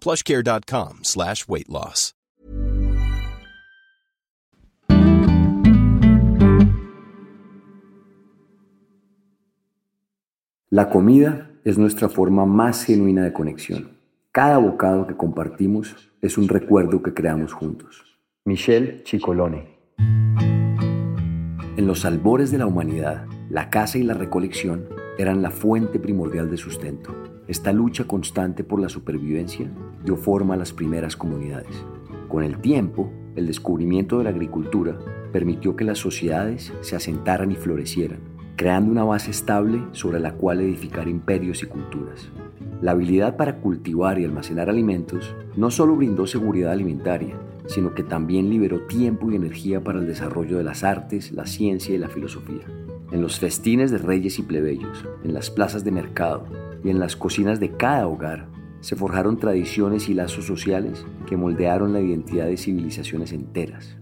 plushcare.com slash weight loss. La comida es nuestra forma más genuina de conexión. Cada bocado que compartimos es un recuerdo que creamos juntos. Michel Cicolone. En los albores de la humanidad, la caza y la recolección eran la fuente primordial de sustento. Esta lucha constante por la supervivencia dio forma a las primeras comunidades. Con el tiempo, el descubrimiento de la agricultura permitió que las sociedades se asentaran y florecieran, creando una base estable sobre la cual edificar imperios y culturas. La habilidad para cultivar y almacenar alimentos no solo brindó seguridad alimentaria, sino que también liberó tiempo y energía para el desarrollo de las artes, la ciencia y la filosofía. En los festines de reyes y plebeyos, en las plazas de mercado y en las cocinas de cada hogar, se forjaron tradiciones y lazos sociales que moldearon la identidad de civilizaciones enteras.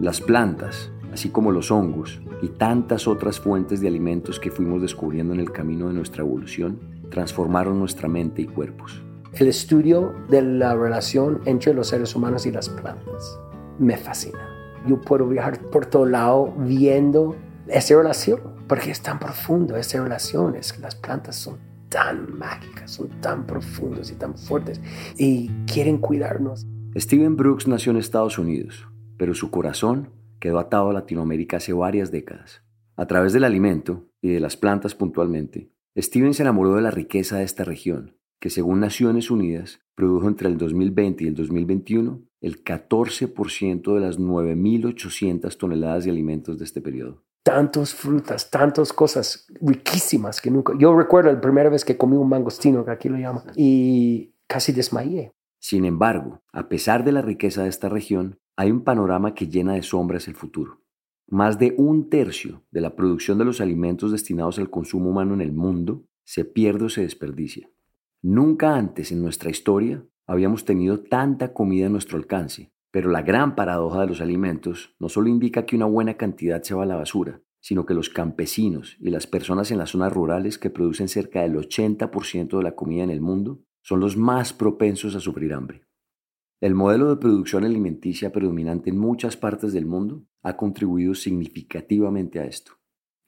Las plantas, así como los hongos y tantas otras fuentes de alimentos que fuimos descubriendo en el camino de nuestra evolución, transformaron nuestra mente y cuerpos. El estudio de la relación entre los seres humanos y las plantas me fascina. Yo puedo viajar por todo lado viendo esa relación, porque es tan profundo esa relación, es que las plantas son tan mágicas, son tan profundas y tan fuertes y quieren cuidarnos. Steven Brooks nació en Estados Unidos, pero su corazón quedó atado a Latinoamérica hace varias décadas. A través del alimento y de las plantas puntualmente, Steven se enamoró de la riqueza de esta región, que según Naciones Unidas produjo entre el 2020 y el 2021 el 14% de las 9.800 toneladas de alimentos de este periodo tantas frutas, tantas cosas riquísimas que nunca... Yo recuerdo la primera vez que comí un mangostino, que aquí lo llaman, y casi desmayé. Sin embargo, a pesar de la riqueza de esta región, hay un panorama que llena de sombras el futuro. Más de un tercio de la producción de los alimentos destinados al consumo humano en el mundo se pierde o se desperdicia. Nunca antes en nuestra historia habíamos tenido tanta comida a nuestro alcance pero la gran paradoja de los alimentos no solo indica que una buena cantidad se va a la basura, sino que los campesinos y las personas en las zonas rurales que producen cerca del 80% de la comida en el mundo son los más propensos a sufrir hambre. El modelo de producción alimenticia predominante en muchas partes del mundo ha contribuido significativamente a esto.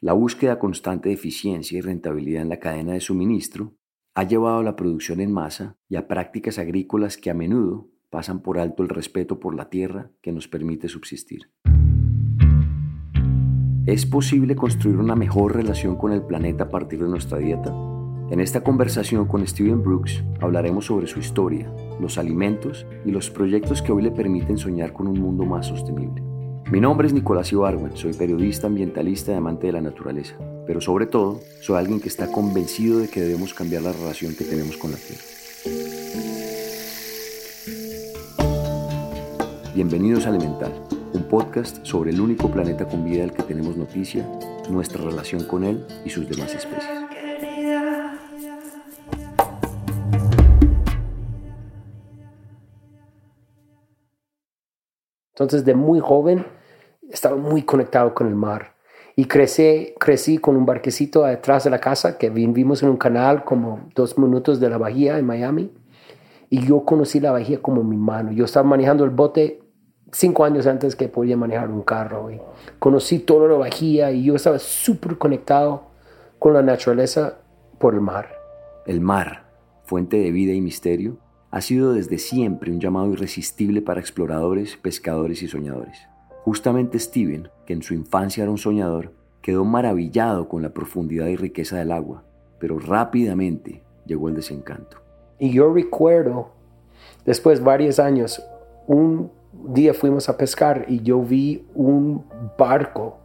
La búsqueda constante de eficiencia y rentabilidad en la cadena de suministro ha llevado a la producción en masa y a prácticas agrícolas que a menudo pasan por alto el respeto por la tierra que nos permite subsistir. ¿Es posible construir una mejor relación con el planeta a partir de nuestra dieta? En esta conversación con Steven Brooks hablaremos sobre su historia, los alimentos y los proyectos que hoy le permiten soñar con un mundo más sostenible. Mi nombre es Nicolás Ibarwen, soy periodista ambientalista y amante de la naturaleza, pero sobre todo soy alguien que está convencido de que debemos cambiar la relación que tenemos con la tierra. Bienvenidos a Elemental, un podcast sobre el único planeta con vida del que tenemos noticia, nuestra relación con él y sus demás especies. Entonces, de muy joven, estaba muy conectado con el mar. Y crecí, crecí con un barquecito detrás de la casa que vivimos en un canal como dos minutos de la bahía en Miami. Y yo conocí la bahía como mi mano. Yo estaba manejando el bote cinco años antes que podía manejar un carro. Y conocí toda la bahía y yo estaba súper conectado con la naturaleza por el mar. El mar, fuente de vida y misterio, ha sido desde siempre un llamado irresistible para exploradores, pescadores y soñadores. Justamente Steven, que en su infancia era un soñador, quedó maravillado con la profundidad y riqueza del agua, pero rápidamente llegó el desencanto. Y yo recuerdo, después de varios años, un día fuimos a pescar y yo vi un barco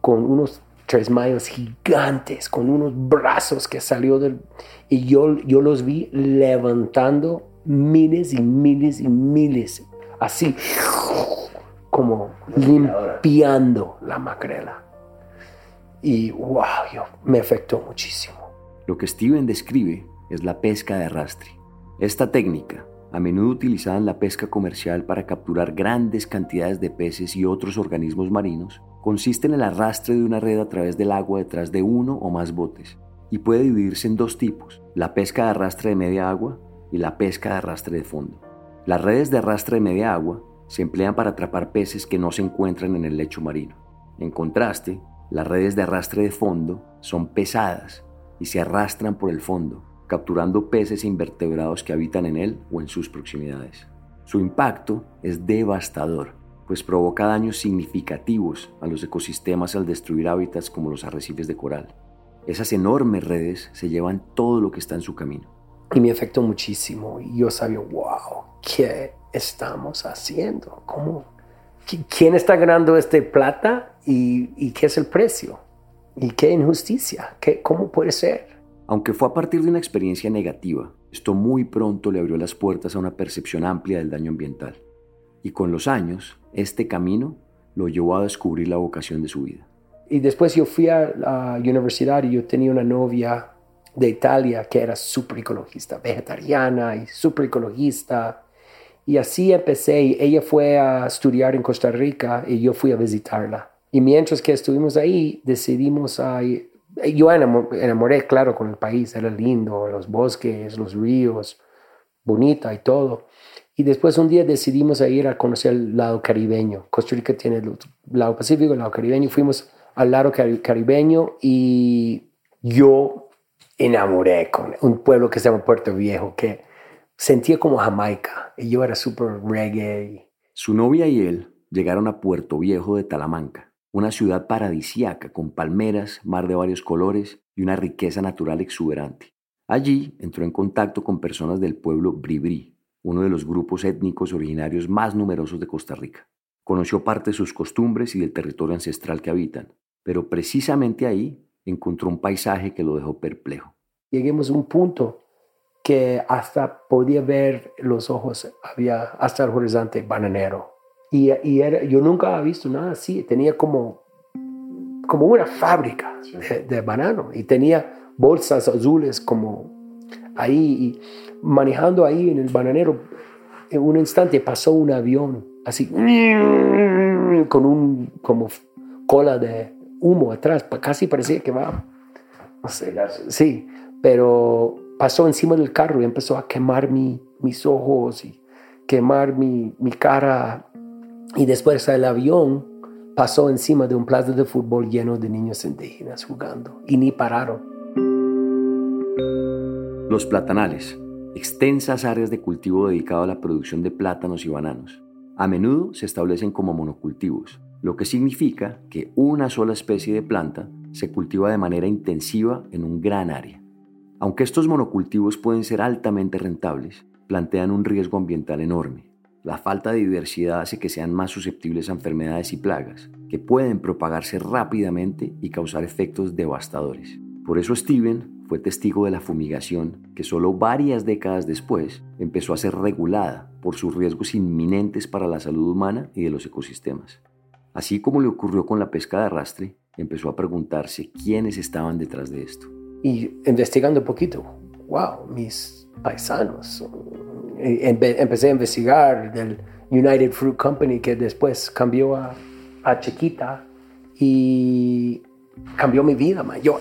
con unos tres mayos gigantes, con unos brazos que salió del... Y yo, yo los vi levantando miles y miles y miles, así como limpiando la magrela. Y wow, yo, me afectó muchísimo. Lo que Steven describe es la pesca de arrastre. Esta técnica, a menudo utilizada en la pesca comercial para capturar grandes cantidades de peces y otros organismos marinos, consiste en el arrastre de una red a través del agua detrás de uno o más botes y puede dividirse en dos tipos, la pesca de arrastre de media agua y la pesca de arrastre de fondo. Las redes de arrastre de media agua se emplean para atrapar peces que no se encuentran en el lecho marino. En contraste, las redes de arrastre de fondo son pesadas y se arrastran por el fondo, capturando peces e invertebrados que habitan en él o en sus proximidades. Su impacto es devastador, pues provoca daños significativos a los ecosistemas al destruir hábitats como los arrecifes de coral. Esas enormes redes se llevan todo lo que está en su camino. Y me afectó muchísimo. Y yo sabía, wow, ¿qué estamos haciendo? ¿Cómo? ¿Quién está ganando este plata y, y qué es el precio? ¿Y qué injusticia? ¿Qué, ¿Cómo puede ser? Aunque fue a partir de una experiencia negativa, esto muy pronto le abrió las puertas a una percepción amplia del daño ambiental. Y con los años, este camino lo llevó a descubrir la vocación de su vida. Y después yo fui a la universidad y yo tenía una novia de Italia que era súper ecologista, vegetariana y súper ecologista. Y así empecé. Ella fue a estudiar en Costa Rica y yo fui a visitarla. Y mientras que estuvimos ahí, decidimos a... Yo enamoré, claro, con el país. Era lindo, los bosques, los ríos, bonita y todo. Y después un día decidimos ir a conocer el lado caribeño. Costa Rica tiene el lado pacífico, el lado caribeño. Fuimos al lado caribeño y yo enamoré con un pueblo que se llama Puerto Viejo, que sentía como Jamaica y yo era súper reggae. Su novia y él llegaron a Puerto Viejo de Talamanca, una ciudad paradisíaca con palmeras, mar de varios colores y una riqueza natural exuberante. Allí entró en contacto con personas del pueblo Bribri, uno de los grupos étnicos originarios más numerosos de Costa Rica. Conoció parte de sus costumbres y del territorio ancestral que habitan, pero precisamente ahí encontró un paisaje que lo dejó perplejo. Lleguemos a un punto que hasta podía ver los ojos, había hasta el horizonte bananero. Y, y era, yo nunca había visto nada así, tenía como, como una fábrica de, de banano y tenía bolsas azules como ahí y manejando ahí en el bananero. En un instante pasó un avión así con un como cola de humo atrás, casi parecía que va, no sé, sí, pero pasó encima del carro y empezó a quemar mi, mis ojos y quemar mi, mi cara. Y después el avión pasó encima de un plato de fútbol lleno de niños indígenas jugando y ni pararon. Los platanales, extensas áreas de cultivo dedicado a la producción de plátanos y bananos, a menudo se establecen como monocultivos, lo que significa que una sola especie de planta se cultiva de manera intensiva en un gran área. Aunque estos monocultivos pueden ser altamente rentables, plantean un riesgo ambiental enorme. La falta de diversidad hace que sean más susceptibles a enfermedades y plagas, que pueden propagarse rápidamente y causar efectos devastadores. Por eso Steven fue testigo de la fumigación que solo varias décadas después empezó a ser regulada por sus riesgos inminentes para la salud humana y de los ecosistemas. Así como le ocurrió con la pesca de arrastre, empezó a preguntarse quiénes estaban detrás de esto. Y investigando un poquito, wow, mis paisanos. Empecé a investigar del United Fruit Company, que después cambió a, a Chiquita y cambió mi vida, man. Yo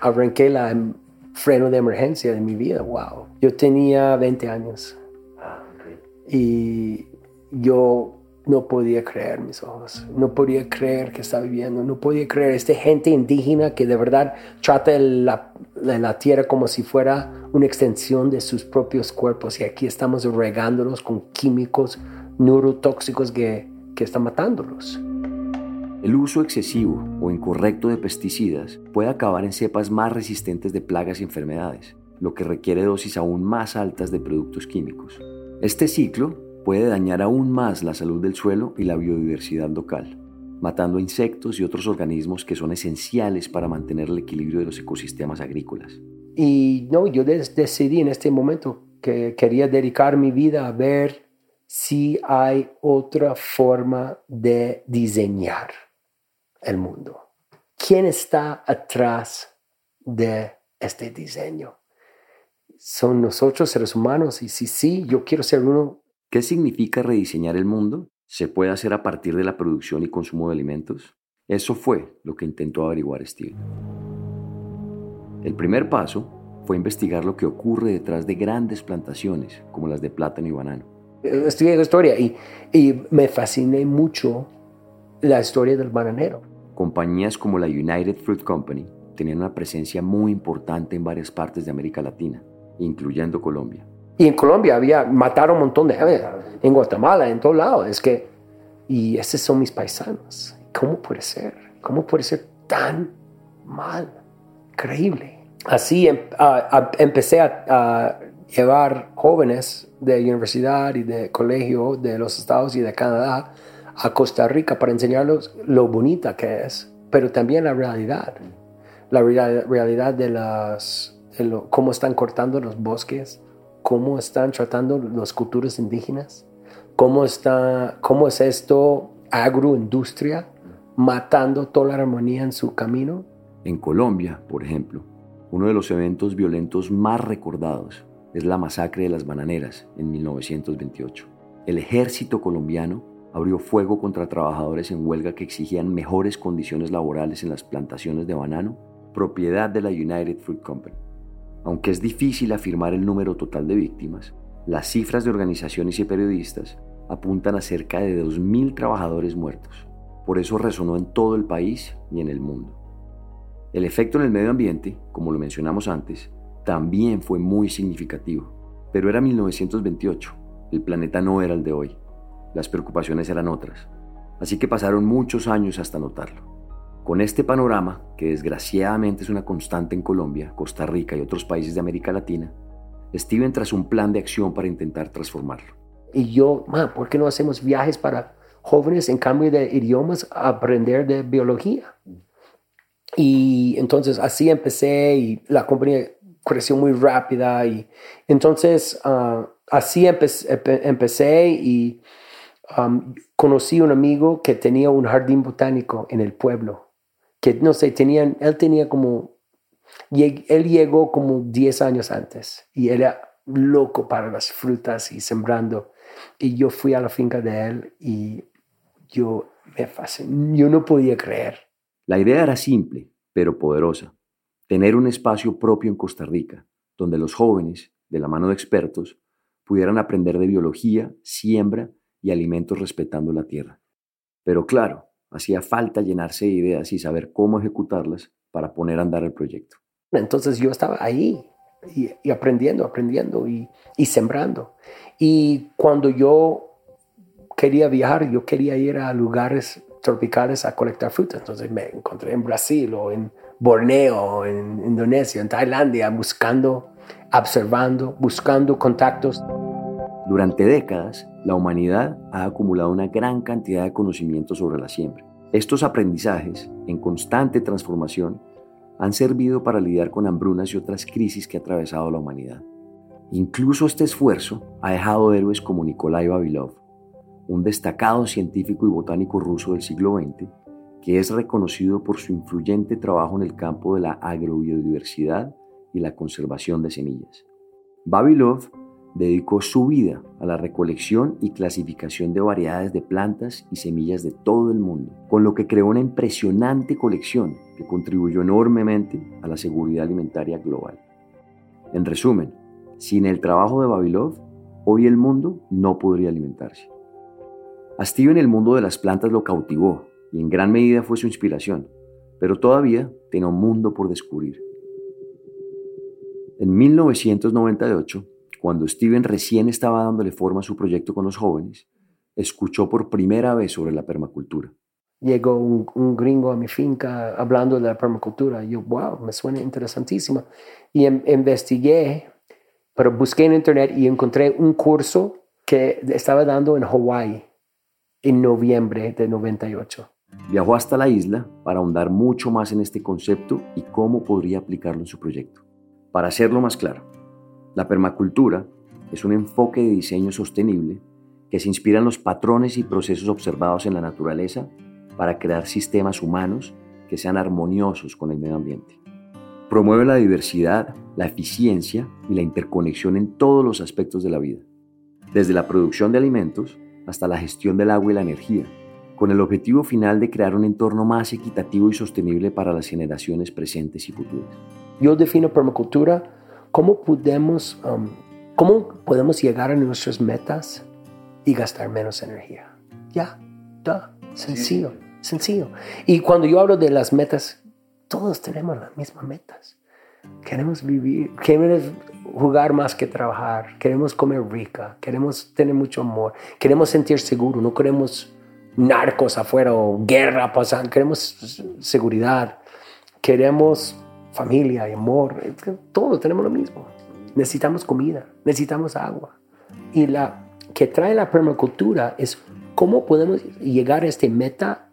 arranqué la freno de emergencia de mi vida, wow. Yo tenía 20 años. Y yo no podía creer mis ojos, no podía creer que estaba viviendo, no podía creer esta gente indígena que de verdad trata la, la tierra como si fuera una extensión de sus propios cuerpos y aquí estamos regándolos con químicos neurotóxicos que, que están matándolos. El uso excesivo o incorrecto de pesticidas puede acabar en cepas más resistentes de plagas y enfermedades, lo que requiere dosis aún más altas de productos químicos. Este ciclo puede dañar aún más la salud del suelo y la biodiversidad local, matando insectos y otros organismos que son esenciales para mantener el equilibrio de los ecosistemas agrícolas. Y no, yo decidí en este momento que quería dedicar mi vida a ver si hay otra forma de diseñar el mundo. ¿Quién está atrás de este diseño? ¿Son nosotros seres humanos? Y si sí, yo quiero ser uno. ¿Qué significa rediseñar el mundo? ¿Se puede hacer a partir de la producción y consumo de alimentos? Eso fue lo que intentó averiguar Steve. El primer paso fue investigar lo que ocurre detrás de grandes plantaciones como las de plátano y banano. Estudié la historia y, y me fasciné mucho la historia del bananero. Compañías como la United Fruit Company tenían una presencia muy importante en varias partes de América Latina, incluyendo Colombia. Y en Colombia había, mataron un montón de gente, en Guatemala, en todo lado. Es que, y esos son mis paisanos. ¿Cómo puede ser? ¿Cómo puede ser tan mal? Increíble. Así em, empecé a, llevar jóvenes de universidad y de colegio de los Estados y de Canadá a Costa Rica para enseñarles lo bonita que es, pero también la realidad. La realidad de, las, cómo están cortando los bosques, cómo están tratando las culturas indígenas, cómo, está, cómo es esto agroindustria matando toda la armonía en su camino. En Colombia, por ejemplo, uno de los eventos violentos más recordados es la masacre de las bananeras en 1928. El ejército colombiano abrió fuego contra trabajadores en huelga que exigían mejores condiciones laborales en las plantaciones de banano, propiedad de la United Fruit Company. Aunque es difícil afirmar el número total de víctimas, las cifras de organizaciones y periodistas apuntan a cerca de 2.000 trabajadores muertos. Por eso resonó en todo el país y en el mundo. El efecto en el medio ambiente, como lo mencionamos antes, también fue muy significativo. Pero era 1928, el planeta no era el de hoy. Las preocupaciones eran otras. Así que pasaron muchos años hasta notarlo. Con este panorama, que desgraciadamente es una constante en Colombia, Costa Rica y otros países de América Latina, Steven trazó un plan de acción para intentar transformarlo. Y yo, ¿por qué no hacemos viajes para jóvenes en cambio de idiomas a aprender de biología? Y entonces así empecé y la compañía creció muy rápida y entonces uh, así empecé, y conocí un amigo que tenía un jardín botánico en el pueblo que no sé, tenían, él tenía como, él llegó como 10 años antes y era loco para las frutas y sembrando. Y yo fui a la finca de él y yo me fasciné, yo no podía creer. La idea era simple, pero poderosa. Tener un espacio propio en Costa Rica, donde los jóvenes, de la mano de expertos, pudieran aprender de biología, siembra y alimentos respetando la tierra. Pero claro, Hacía falta llenarse de ideas y saber cómo ejecutarlas para poner a andar el proyecto. Entonces yo estaba ahí y, aprendiendo, aprendiendo y, sembrando. Y cuando yo quería viajar, yo quería ir a lugares tropicales a colectar frutas. Entonces me encontré en Brasil o en Borneo, en Indonesia, en Tailandia, buscando, observando, buscando contactos. Durante décadas, la humanidad ha acumulado una gran cantidad de conocimientos sobre la siembra. Estos aprendizajes, en constante transformación, han servido para lidiar con hambrunas y otras crisis que ha atravesado la humanidad. Incluso este esfuerzo ha dejado héroes como Nikolai Vavilov, un destacado científico y botánico ruso del siglo XX, que es reconocido por su influyente trabajo en el campo de la agrobiodiversidad y la conservación de semillas. Dedicó su vida a la recolección y clasificación de variedades de plantas y semillas de todo el mundo, con lo que creó una impresionante colección que contribuyó enormemente a la seguridad alimentaria global. En resumen, sin el trabajo de Babilov, hoy el mundo no podría alimentarse. A Steven el mundo de las plantas lo cautivó y en gran medida fue su inspiración, pero todavía tenía un mundo por descubrir. En 1998, cuando Steven recién estaba dándole forma a su proyecto con los jóvenes, escuchó por primera vez sobre la permacultura. Llegó un, gringo a mi finca hablando de la permacultura. Yo, wow, me suena interesantísimo. Y em, investigué, pero busqué en internet y encontré un curso que estaba dando en Hawái en noviembre de 98. Viajó hasta la isla para ahondar mucho más en este concepto y cómo podría aplicarlo en su proyecto. Para hacerlo más claro, la permacultura es un enfoque de diseño sostenible que se inspira en los patrones y procesos observados en la naturaleza para crear sistemas humanos que sean armoniosos con el medio ambiente. Promueve la diversidad, la eficiencia y la interconexión en todos los aspectos de la vida, desde la producción de alimentos hasta la gestión del agua y la energía, con el objetivo final de crear un entorno más equitativo y sostenible para las generaciones presentes y futuras. Yo defino permacultura como podemos, um, cómo podemos llegar a nuestras metas y gastar menos energía. Ya, ya, sencillo, sencillo. Y cuando yo hablo de las metas, todos tenemos las mismas metas. Queremos vivir, queremos jugar más que trabajar, queremos comer rica, queremos tener mucho amor, queremos sentir seguro, no queremos narcos afuera o guerra pasando, queremos seguridad, queremos familia amor, todos tenemos lo mismo. Necesitamos comida, necesitamos agua. Y la que trae la permacultura es cómo podemos llegar a este meta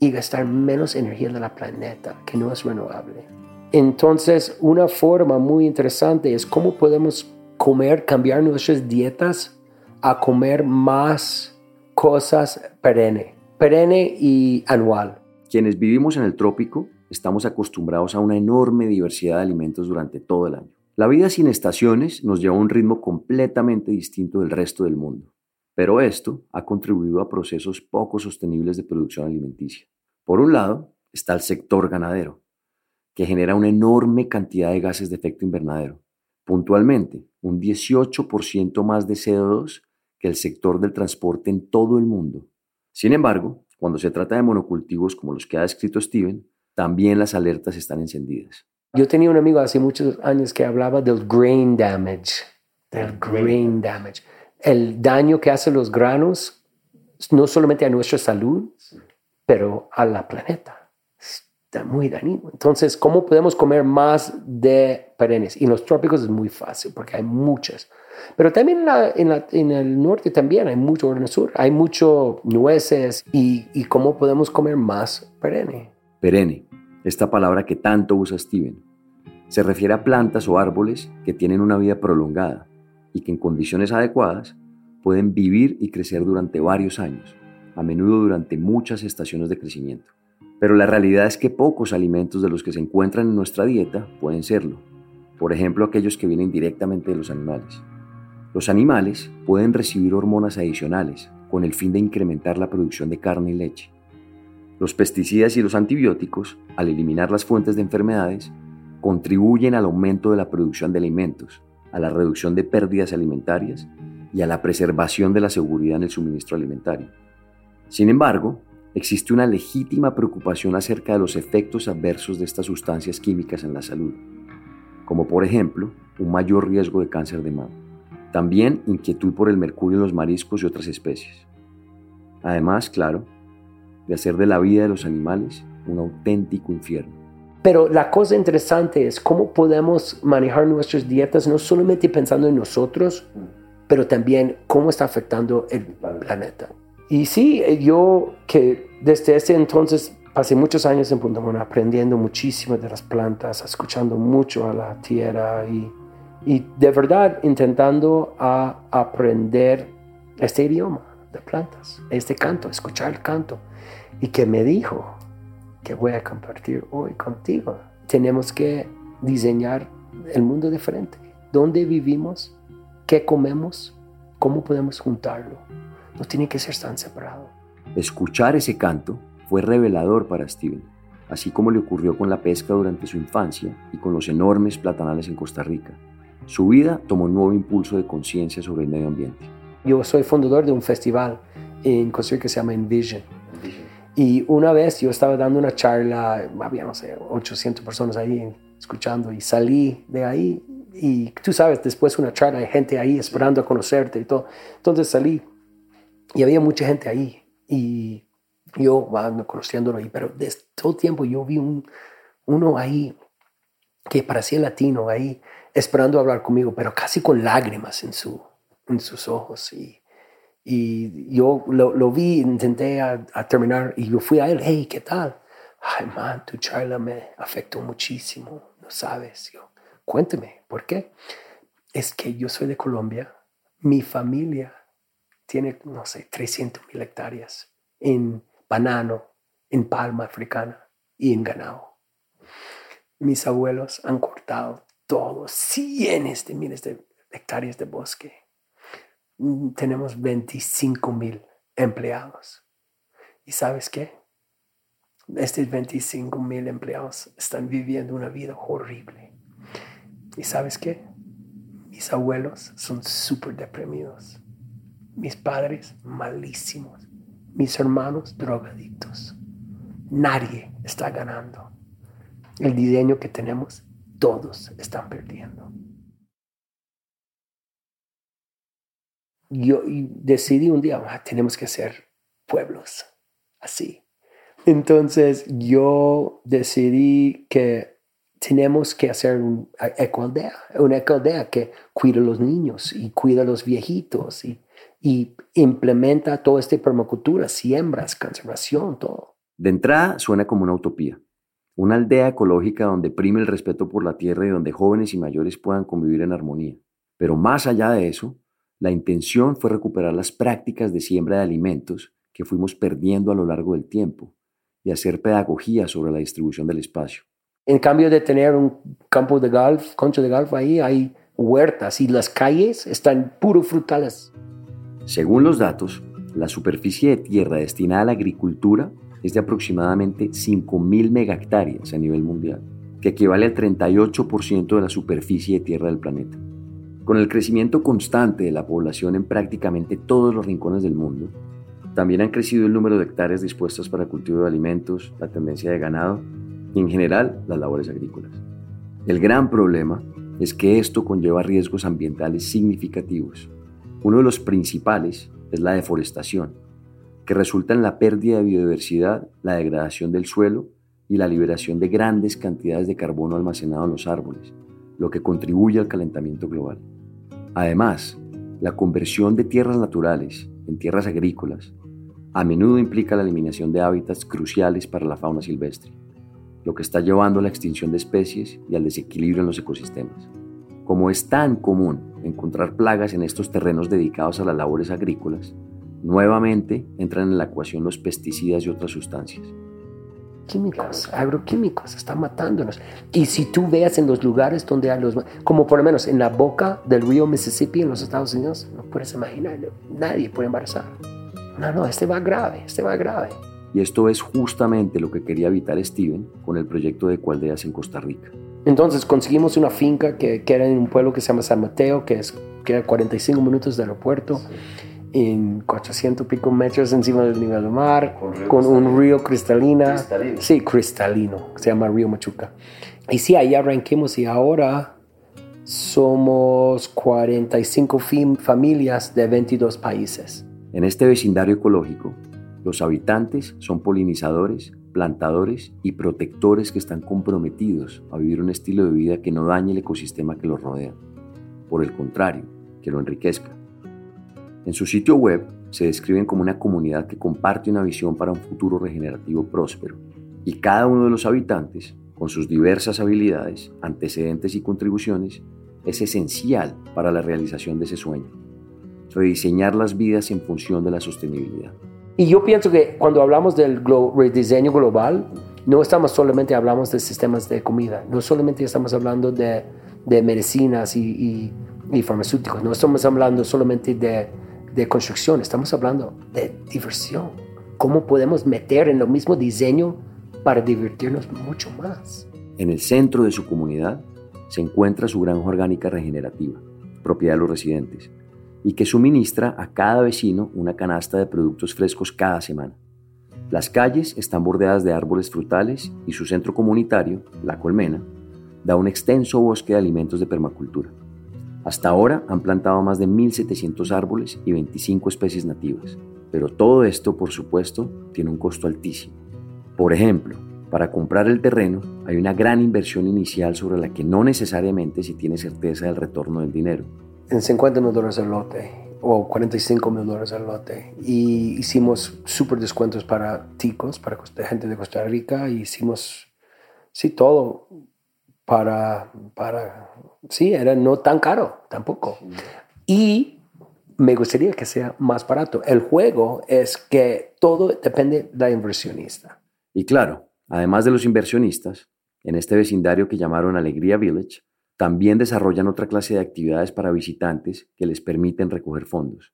y gastar menos energía de la planeta, que no es renovable. Entonces, una forma muy interesante es cómo podemos comer, cambiar nuestras dietas a comer más cosas perenne, perenne y anual. Quienes vivimos en el trópico estamos acostumbrados a una enorme diversidad de alimentos durante todo el año. La vida sin estaciones nos lleva a un ritmo completamente distinto del resto del mundo, pero esto ha contribuido a procesos poco sostenibles de producción alimenticia. Por un lado, está el sector ganadero, que genera una enorme cantidad de gases de efecto invernadero, puntualmente un 18% más de CO2 que el sector del transporte en todo el mundo. Sin embargo, cuando se trata de monocultivos como los que ha descrito Steven, también las alertas están encendidas. Yo tenía un amigo hace muchos años que hablaba del grain damage, del grain damage, el daño que hacen los granos, no solamente a nuestra salud, pero a la planeta. Está muy dañino. Entonces, ¿cómo podemos comer más de perennes? Y en los trópicos es muy fácil porque hay muchas. Pero también en, el norte también hay mucho, en el sur hay mucho nueces y, y cómo podemos comer más perenne. Perenne, esta palabra que tanto usa Steven, se refiere a plantas o árboles que tienen una vida prolongada y que en condiciones adecuadas pueden vivir y crecer durante varios años, a menudo durante muchas estaciones de crecimiento. Pero la realidad es que pocos alimentos de los que se encuentran en nuestra dieta pueden serlo, por ejemplo aquellos que vienen directamente de los animales. Los animales pueden recibir hormonas adicionales con el fin de incrementar la producción de carne y leche. Los pesticidas y los antibióticos, al eliminar las fuentes de enfermedades, contribuyen al aumento de la producción de alimentos, a la reducción de pérdidas alimentarias y a la preservación de la seguridad en el suministro alimentario. Sin embargo, existe una legítima preocupación acerca de los efectos adversos de estas sustancias químicas en la salud, como por ejemplo un mayor riesgo de cáncer de mama. También inquietud por el mercurio en los mariscos y otras especies. Además, claro, de hacer de la vida de los animales un auténtico infierno. Pero la cosa interesante es cómo podemos manejar nuestras dietas no solamente pensando en nosotros, pero también cómo está afectando el planeta. Y sí, yo que desde ese entonces pasé muchos años en Punta Mona aprendiendo muchísimo de las plantas, escuchando mucho a la tierra y, y de verdad intentando a aprender este idioma de plantas, este canto, escuchar el canto y que me dijo que voy a compartir hoy contigo. Tenemos que diseñar el mundo diferente. ¿Dónde vivimos? qué comemos, cómo podemos juntarlo. No tiene que ser tan separado. Escuchar ese canto fue revelador para Steven, así como le ocurrió con la pesca durante su infancia y con los enormes platanales en Costa Rica. Su vida tomó un nuevo impulso de conciencia sobre el medio ambiente. Yo soy fundador de un festival en Costa Rica que se llama Envision. Y una vez yo estaba dando una charla, había, no sé, 800 personas ahí escuchando y salí de ahí y tú sabes, después de una charla hay gente ahí esperando a conocerte y todo. Entonces salí y había mucha gente ahí y yo bueno, conociéndolo ahí, pero desde todo el tiempo yo vi un, uno ahí que parecía latino ahí esperando hablar conmigo, pero casi con lágrimas en, su, en sus ojos y y yo lo, lo vi, intenté a, terminar y yo fui a él, hey, ¿qué tal? Ay, man, tu charla me afectó muchísimo, no sabes. Yo, cuénteme, ¿por qué? Es que yo soy de Colombia, mi familia tiene, no sé, 300 mil hectáreas en banano, en palma africana y en ganado. Mis abuelos han cortado todos cientos de miles de hectáreas de bosque tenemos 25 mil empleados. ¿Y sabes qué? Estos 25 mil empleados están viviendo una vida horrible. ¿Y sabes qué? Mis abuelos son súper deprimidos. Mis padres malísimos. Mis hermanos drogadictos. Nadie está ganando. El diseño que tenemos, todos están perdiendo. Yo decidí un día, ah, tenemos que hacer pueblos así. Entonces yo decidí que tenemos que hacer una ecoaldea, una ecoaldea que cuida a los niños y cuida a los viejitos y, y implementa toda esta permacultura, siembras, conservación, todo. De entrada suena como una utopía, una aldea ecológica donde prime el respeto por la tierra y donde jóvenes y mayores puedan convivir en armonía. Pero más allá de eso, la intención fue recuperar las prácticas de siembra de alimentos que fuimos perdiendo a lo largo del tiempo y hacer pedagogía sobre la distribución del espacio. En cambio de tener un campo de golf, concho de golf ahí, hay huertas y las calles están puro frutales. Según los datos, la superficie de tierra destinada a la agricultura es de aproximadamente 5.000 megahectáreas a nivel mundial, que equivale al 38% de la superficie de tierra del planeta. Con el crecimiento constante de la población en prácticamente todos los rincones del mundo, también han crecido el número de hectáreas dispuestas para cultivo de alimentos, la tendencia de ganado y en general las labores agrícolas. El gran problema es que esto conlleva riesgos ambientales significativos. Uno de los principales es la deforestación, que resulta en la pérdida de biodiversidad, la degradación del suelo y la liberación de grandes cantidades de carbono almacenado en los árboles, lo que contribuye al calentamiento global. Además, la conversión de tierras naturales en tierras agrícolas a menudo implica la eliminación de hábitats cruciales para la fauna silvestre, lo que está llevando a la extinción de especies y al desequilibrio en los ecosistemas. Como es tan común encontrar plagas en estos terrenos dedicados a las labores agrícolas, nuevamente entran en la ecuación los pesticidas y otras sustancias, químicos, agroquímicos, están matándonos. Y si tú veas en los lugares donde hay los, como por lo menos en la boca del río Mississippi en los Estados Unidos, no puedes imaginar, nadie puede embarazar. No, no, este va grave, este va grave. Y esto es justamente lo que quería evitar Steven con el proyecto de Cualdeas en Costa Rica. Entonces conseguimos una finca que, que, era en un pueblo que se llama San Mateo, que es que era 45 minutos del aeropuerto en 400 pico metros encima del nivel del mar, con, un río cristalina. Cristalino. Sí, cristalino, se llama Río Machuca. Y sí, ahí arranquemos y ahora somos 45 familias de 22 países. En este vecindario ecológico, los habitantes son polinizadores, plantadores y protectores que están comprometidos a vivir un estilo de vida que no dañe el ecosistema que los rodea. Por el contrario, que lo enriquezca. En su sitio web se describen como una comunidad que comparte una visión para un futuro regenerativo próspero y cada uno de los habitantes, con sus diversas habilidades, antecedentes y contribuciones, es esencial para la realización de ese sueño, rediseñar las vidas en función de la sostenibilidad. Y yo pienso que cuando hablamos del rediseño global, no estamos solamente hablando de sistemas de comida, no solamente estamos hablando de, de medicinas y y farmacéuticos. No estamos hablando solamente de, de construcción, estamos hablando de diversión. ¿Cómo podemos meter en lo mismo diseño para divertirnos mucho más? En el centro de su comunidad se encuentra su granja orgánica regenerativa, propiedad de los residentes, y que suministra a cada vecino una canasta de productos frescos cada semana. Las calles están bordeadas de árboles frutales y su centro comunitario, La Colmena, da un extenso bosque de alimentos de permacultura. Hasta ahora han plantado más de 1.700 árboles y 25 especies nativas, pero todo esto, por supuesto, tiene un costo altísimo. Por ejemplo, para comprar el terreno hay una gran inversión inicial sobre la que no necesariamente se tiene certeza del retorno del dinero. En 50 mil dólares el lote o 45 mil dólares al lote. Y hicimos súper descuentos para ticos, para gente de Costa Rica, y hicimos, sí, todo para, para, sí, era no tan caro tampoco. Y me gustaría que sea más barato. El juego es que todo depende del inversionista. Y claro, además de los inversionistas, en este vecindario que llamaron Alegría Village, también desarrollan otra clase de actividades para visitantes que les permiten recoger fondos.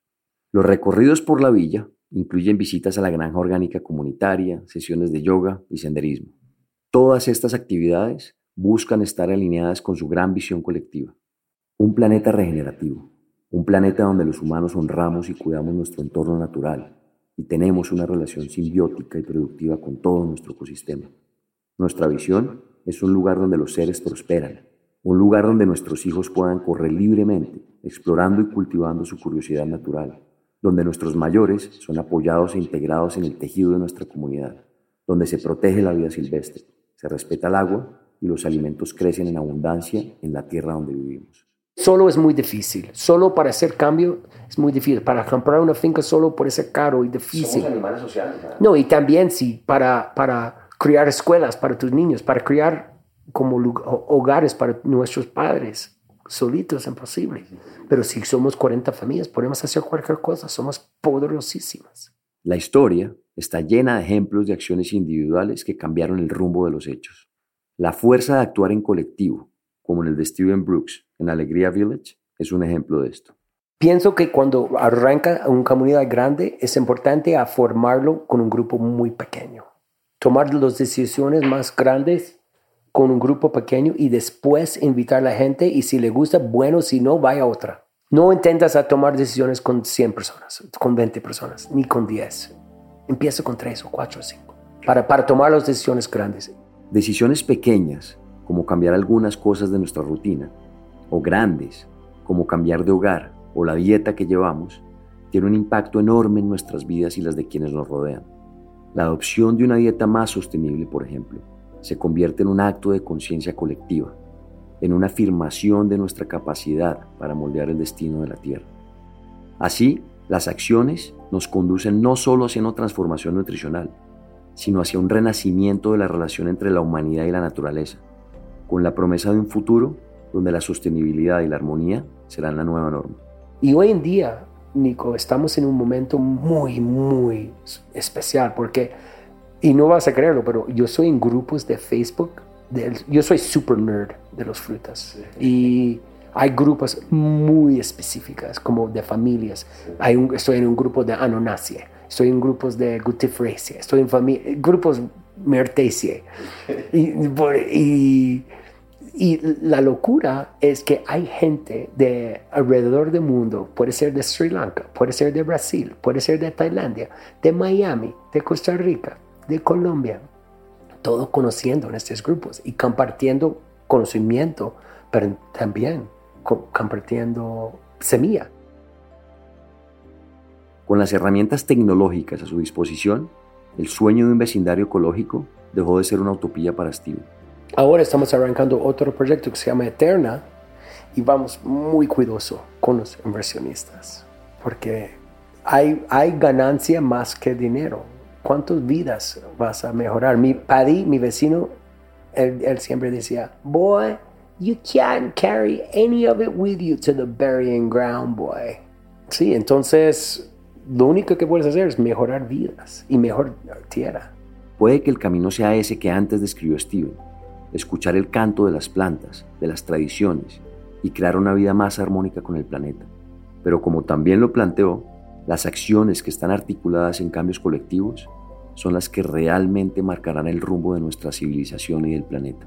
Los recorridos por la villa incluyen visitas a la granja orgánica comunitaria, sesiones de yoga y senderismo. Todas estas actividades buscan estar alineadas con su gran visión colectiva. Un planeta regenerativo, un planeta donde los humanos honramos y cuidamos nuestro entorno natural y tenemos una relación simbiótica y productiva con todo nuestro ecosistema. Nuestra visión es un lugar donde los seres prosperan, un lugar donde nuestros hijos puedan correr libremente, explorando y cultivando su curiosidad natural, donde nuestros mayores son apoyados e integrados en el tejido de nuestra comunidad, donde se protege la vida silvestre, se respeta el agua y los alimentos crecen en abundancia en la tierra donde vivimos. Solo es muy difícil. Solo para hacer cambio es muy difícil. Para comprar una finca solo puede ser caro y difícil. Somos animales sociales. No, y también sí, para, para criar escuelas para tus niños, para criar como hogares para nuestros padres. Solitos es imposible. Pero si somos 40 familias, podemos hacer cualquier cosa. Somos poderosísimas. La historia está llena de ejemplos de acciones individuales que cambiaron el rumbo de los hechos. La fuerza de actuar en colectivo, como en el de Steven Brooks en Alegría Village, es un ejemplo de esto. Pienso que cuando arranca una comunidad grande es importante a formarlo con un grupo muy pequeño. Tomar las decisiones más grandes con un grupo pequeño y después invitar a la gente y si le gusta, bueno, si no, vaya otra. No intentas a tomar decisiones con 100 personas, con 20 personas, ni con 10. Empieza con 3 o 4 o 5 para, para tomar las decisiones grandes. Decisiones pequeñas, como cambiar algunas cosas de nuestra rutina, o grandes, como cambiar de hogar o la dieta que llevamos, tienen un impacto enorme en nuestras vidas y las de quienes nos rodean. La adopción de una dieta más sostenible, por ejemplo, se convierte en un acto de conciencia colectiva, en una afirmación de nuestra capacidad para moldear el destino de la Tierra. Así, las acciones nos conducen no solo hacia una transformación nutricional, sino hacia un renacimiento de la relación entre la humanidad y la naturaleza, con la promesa de un futuro donde la sostenibilidad y la armonía serán la nueva norma. Y hoy en día, Nico, estamos en un momento muy, muy especial porque y no vas a creerlo, pero yo soy en grupos de Facebook. yo soy super nerd de las frutas. Y hay grupos muy específicas, como de familias. Hay un, estoy en un grupo de Anonaceae, estoy en grupos de Gutifraceae, estoy en grupos Myrtaceae. Y, y, la locura es que hay gente de alrededor del mundo, puede ser de Sri Lanka, puede ser de Brasil, puede ser de Tailandia, de Miami, de Costa Rica, de Colombia, todo conociendo en estos grupos y compartiendo conocimiento, pero también compartiendo semilla. Con las herramientas tecnológicas a su disposición, el sueño de un vecindario ecológico dejó de ser una utopía para Steve. Ahora estamos arrancando otro proyecto que se llama Eterna y vamos muy cuidadoso con los inversionistas porque hay, hay ganancia más que dinero ¿cuántas vidas vas a mejorar? Mi Paddy, mi vecino, él, siempre decía, boy, you can't carry any of it with you to the burying ground, boy. Sí, entonces lo único que puedes hacer es mejorar vidas y mejor tierra. Puede que el camino sea ese que antes describió Steven, escuchar el canto de las plantas, de las tradiciones y crear una vida más armónica con el planeta. Pero como también lo planteó, las acciones que están articuladas en cambios colectivos son las que realmente marcarán el rumbo de nuestra civilización y del planeta.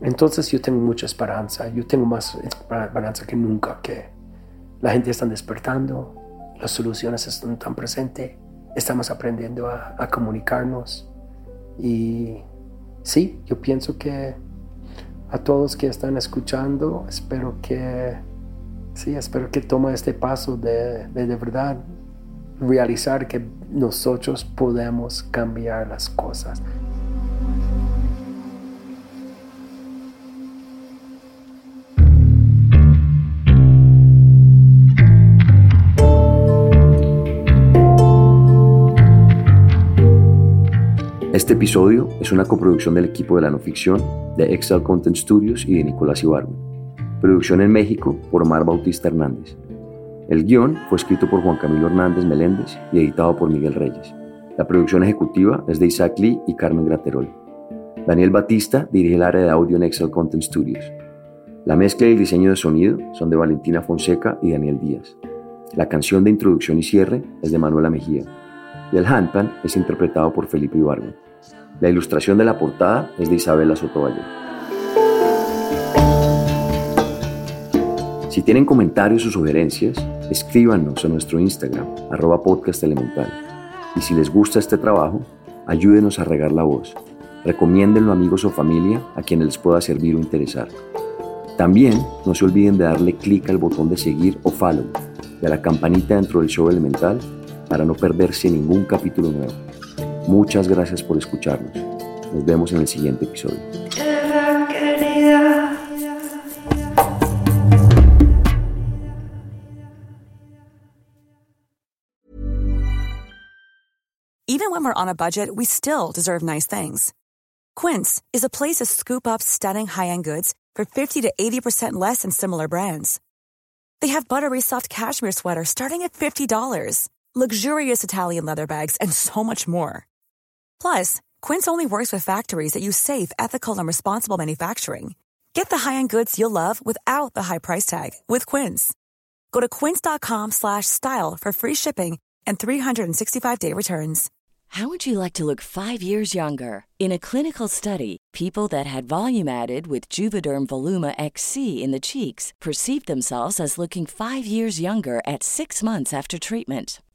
Entonces yo tengo mucha esperanza, yo tengo más esperanza que nunca que la gente está despertando, las soluciones están tan presentes, estamos aprendiendo a, comunicarnos y sí, yo pienso que a todos que están escuchando, espero que, sí, espero que tome este paso de, de verdad realizar que nosotros podemos cambiar las cosas. Este episodio es una coproducción del equipo de la no ficción de Excel Content Studios y de Nicolás Ibargo. Producción en México por Omar Bautista Hernández. El guion fue escrito por Juan Camilo Hernández Meléndez y editado por Miguel Reyes. La producción ejecutiva es de Isaac Lee y Carmen Graterol. Daniel Batista dirige el área de audio en Excel Content Studios. La mezcla y el diseño de sonido son de Valentina Fonseca y Daniel Díaz. La canción de introducción y cierre es de Manuela Mejía. Y el handpan es interpretado por Felipe Ibargo. La ilustración de la portada es de Isabela Sotomayor. Si tienen comentarios o sugerencias, escríbanos a nuestro Instagram, arroba podcast elemental. Y si les gusta este trabajo, ayúdenos a regar la voz. Recomiéndenlo a amigos o familia a quienes les pueda servir o interesar. También no se olviden de darle clic al botón de seguir o follow y a la campanita dentro del show elemental para no perderse ningún capítulo nuevo. Muchas gracias por escucharnos. Nos vemos en el siguiente episodio. Even when we're on a budget, we still deserve nice things. Quince is a place to scoop up stunning high-end goods for 50 to 80% less than similar brands. They have buttery soft cashmere sweaters starting at $50, luxurious Italian leather bags, and so much more. Plus, Quince only works with factories that use safe, ethical, and responsible manufacturing. Get the high-end goods you'll love without the high price tag with Quince. Go to quince.com/style for free shipping and 365-day returns. How would you like to look 5 years younger? In a clinical study, people that had volume added with Juvederm Voluma XC in the cheeks perceived themselves as looking 5 years younger at 6 months after treatment.